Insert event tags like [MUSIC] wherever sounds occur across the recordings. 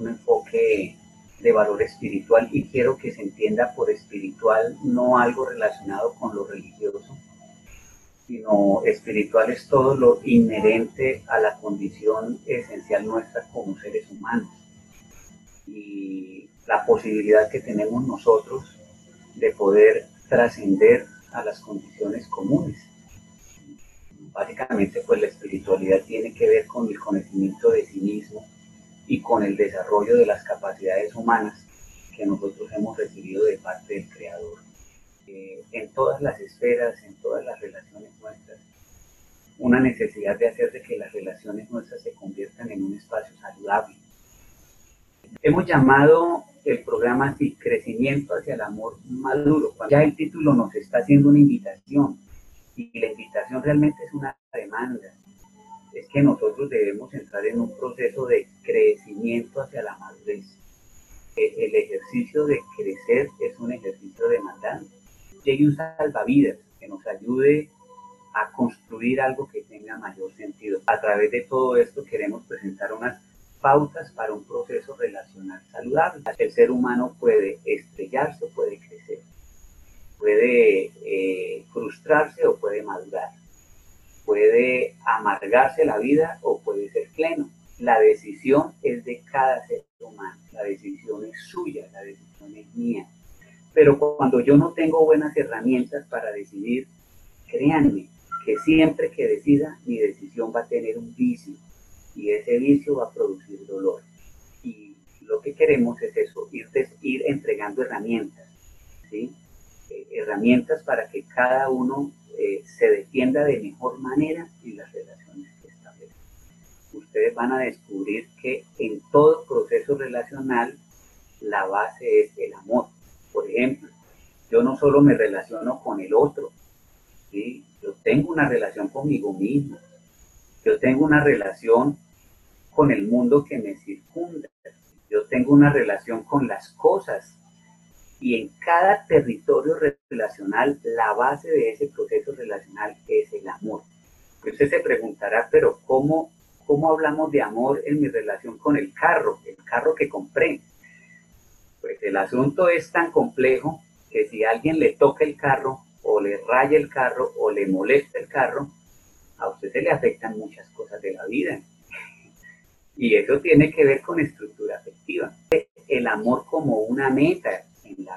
un enfoque de valor espiritual y quiero que se entienda por espiritual no algo relacionado con lo religioso, sino espiritual es todo lo inherente a la condición esencial nuestra como seres humanos y la posibilidad que tenemos nosotros de poder trascender a las condiciones comunes. Básicamente, pues la espiritualidad tiene que ver con el conocimiento de sí mismo y con el desarrollo de las capacidades humanas que nosotros hemos recibido de parte del Creador. Eh, en todas las esferas, en todas las relaciones nuestras, una necesidad de hacer de que las relaciones nuestras se conviertan en un espacio saludable. Hemos llamado el programa así, Crecimiento hacia el Amor Maduro. Ya el título nos está haciendo una invitación y la invitación realmente es una demanda es que nosotros debemos entrar en un proceso de crecimiento hacia la madurez. E, el ejercicio de crecer es un ejercicio demandante. Llegue un salvavidas que nos ayude a construir algo que tenga mayor sentido. A través de todo esto queremos presentar unas pautas para un proceso relacional saludable. El ser humano puede estrellarse o puede crecer, puede eh, frustrarse o puede madurar puede amargarse la vida o puede ser pleno. La decisión es de cada ser humano, la decisión es suya, la decisión es mía. Pero cuando yo no tengo buenas herramientas para decidir, créanme que siempre que decida, mi decisión va a tener un vicio y ese vicio va a producir dolor. Y lo que queremos es eso, ir, ir entregando herramientas, ¿sí? Herramientas para que cada uno eh, se defienda de mejor manera en las relaciones que establece. Ustedes van a descubrir que en todo proceso relacional la base es el amor. Por ejemplo, yo no solo me relaciono con el otro, ¿sí? yo tengo una relación conmigo mismo, yo tengo una relación con el mundo que me circunda, yo tengo una relación con las cosas y en cada territorio relacional la base de ese proceso relacional es el amor. Usted se preguntará, pero ¿cómo, ¿cómo hablamos de amor en mi relación con el carro, el carro que compré? Pues el asunto es tan complejo que si alguien le toca el carro o le raya el carro o le molesta el carro, a usted se le afectan muchas cosas de la vida. [LAUGHS] Y eso tiene que ver con estructura afectiva. El amor como una meta,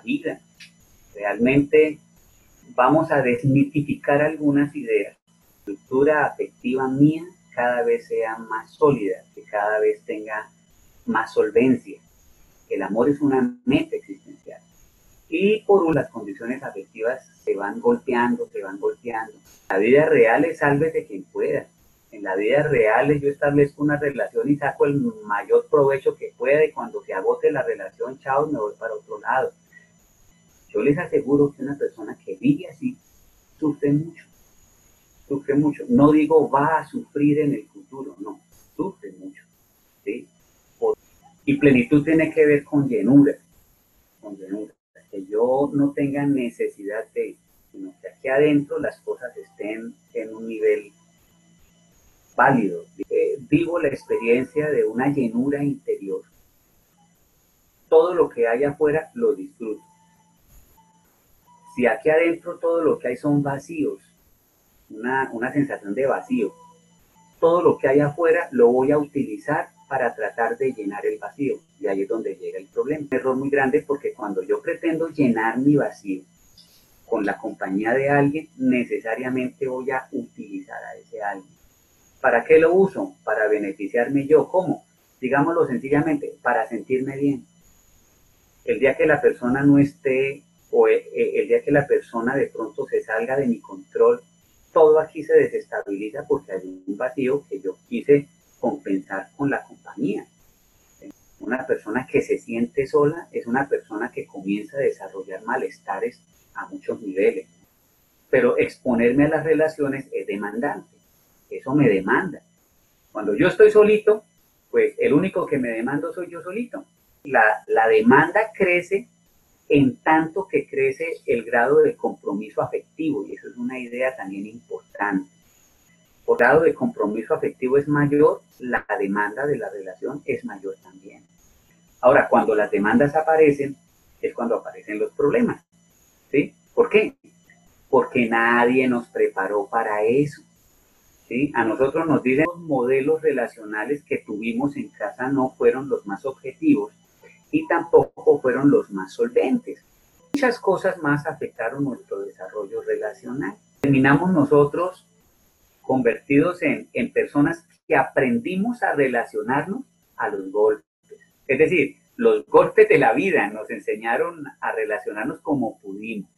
vida. Realmente vamos a desmitificar algunas ideas. La estructura afectiva mía cada vez sea más sólida, que cada vez tenga más solvencia. El amor es una meta existencial. Y por un, las condiciones afectivas se van golpeando, se van golpeando. La vida real es de quien pueda. En la vida real yo establezco una relación y saco el mayor provecho que pueda y cuando se agote la relación, chao, me voy para otro lado. Yo les aseguro que una persona que vive así sufre mucho, sufre mucho. No digo va a sufrir en el futuro, no, sufre mucho. ¿sí? Y plenitud tiene que ver con llenura, con llenura. Que yo no tenga necesidad de, sino que aquí adentro las cosas estén en un nivel válido. Eh, vivo la experiencia de una llenura interior. Todo lo que hay afuera lo disfruto si aquí adentro todo lo que hay son vacíos, una, sensación de vacío, todo lo que hay afuera lo voy a utilizar para tratar de llenar el vacío. Y ahí es donde llega el problema. Un error muy grande porque cuando yo pretendo llenar mi vacío con la compañía de alguien, necesariamente voy a utilizar a ese alguien. ¿Para qué lo uso? Para beneficiarme yo. ¿Cómo? Digámoslo sencillamente, para sentirme bien. El día que la persona no esté o eh, eh, el día que la persona de pronto se salga de mi control, todo aquí se desestabiliza porque hay un vacío que yo quise compensar con la compañía. Una persona que se siente sola es una persona que comienza a desarrollar malestares a muchos niveles. Pero exponerme a las relaciones es demandante. Eso me demanda. Cuando yo estoy solito, pues el único que me demando soy yo solito. La, la demanda crece en tanto que crece el grado de compromiso afectivo, y eso es una idea también importante. Por grado de compromiso afectivo es mayor, la demanda de la relación es mayor también. Ahora, cuando las demandas aparecen, es cuando aparecen los problemas. ¿Sí? ¿Por qué? Porque nadie nos preparó para eso. ¿Sí? A nosotros nos dicen los modelos relacionales que tuvimos en casa no fueron los más objetivos y tampoco fueron los más solventes. Muchas cosas más afectaron nuestro desarrollo relacional. Terminamos nosotros convertidos en, en personas que aprendimos a relacionarnos a los golpes. Es decir, los golpes de la vida nos enseñaron a relacionarnos como pudimos,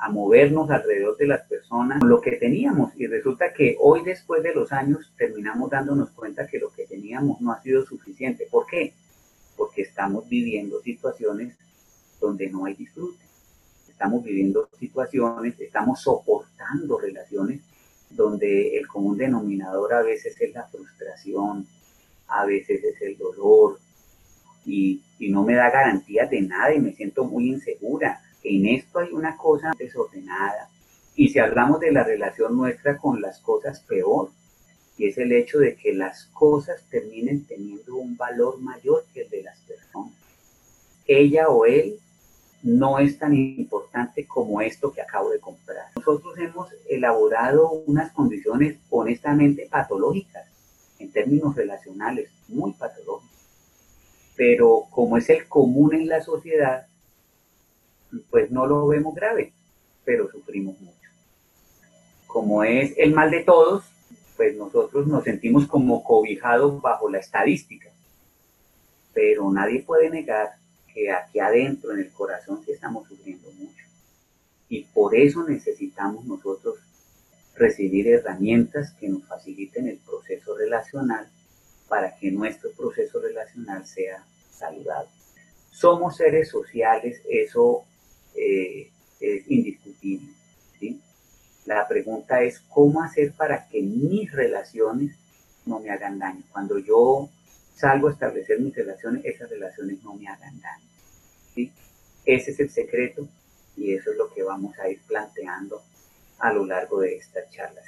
a, movernos alrededor de las personas, lo que teníamos. Y resulta que hoy, después de los años, terminamos dándonos cuenta que lo que teníamos no ha sido suficiente. ¿Por qué? Porque estamos viviendo situaciones donde no hay disfrute. Estamos viviendo situaciones, estamos soportando relaciones donde el común denominador a veces es la frustración, a veces es el dolor, y, y, no me da garantías de nada y me siento muy insegura. En esto hay una cosa desordenada. Y si hablamos de la relación nuestra con las cosas, peor. Y es el hecho de que las cosas terminen teniendo un valor mayor que el de. Ella o él no es tan importante como esto que acabo de comprar. Nosotros hemos elaborado unas condiciones honestamente patológicas en términos relacionales, muy patológicas. Pero como es el común en la sociedad, pues no lo vemos grave, pero sufrimos mucho. Como es el mal de todos, pues nosotros nos sentimos como cobijados bajo la estadística. Pero nadie puede negar que aquí adentro, en el corazón, sí estamos sufriendo mucho. Y por eso necesitamos nosotros recibir herramientas que nos faciliten el proceso relacional para que nuestro proceso relacional sea saludable. Somos seres sociales, eso eh, es indiscutible. ¿sí? La pregunta es cómo hacer para que mis relaciones no me hagan daño. Cuando yo salgo a establecer mis relaciones, esas relaciones no me hagan daño. Ese es el secreto y eso es lo que vamos a ir planteando a lo largo de estas charlas.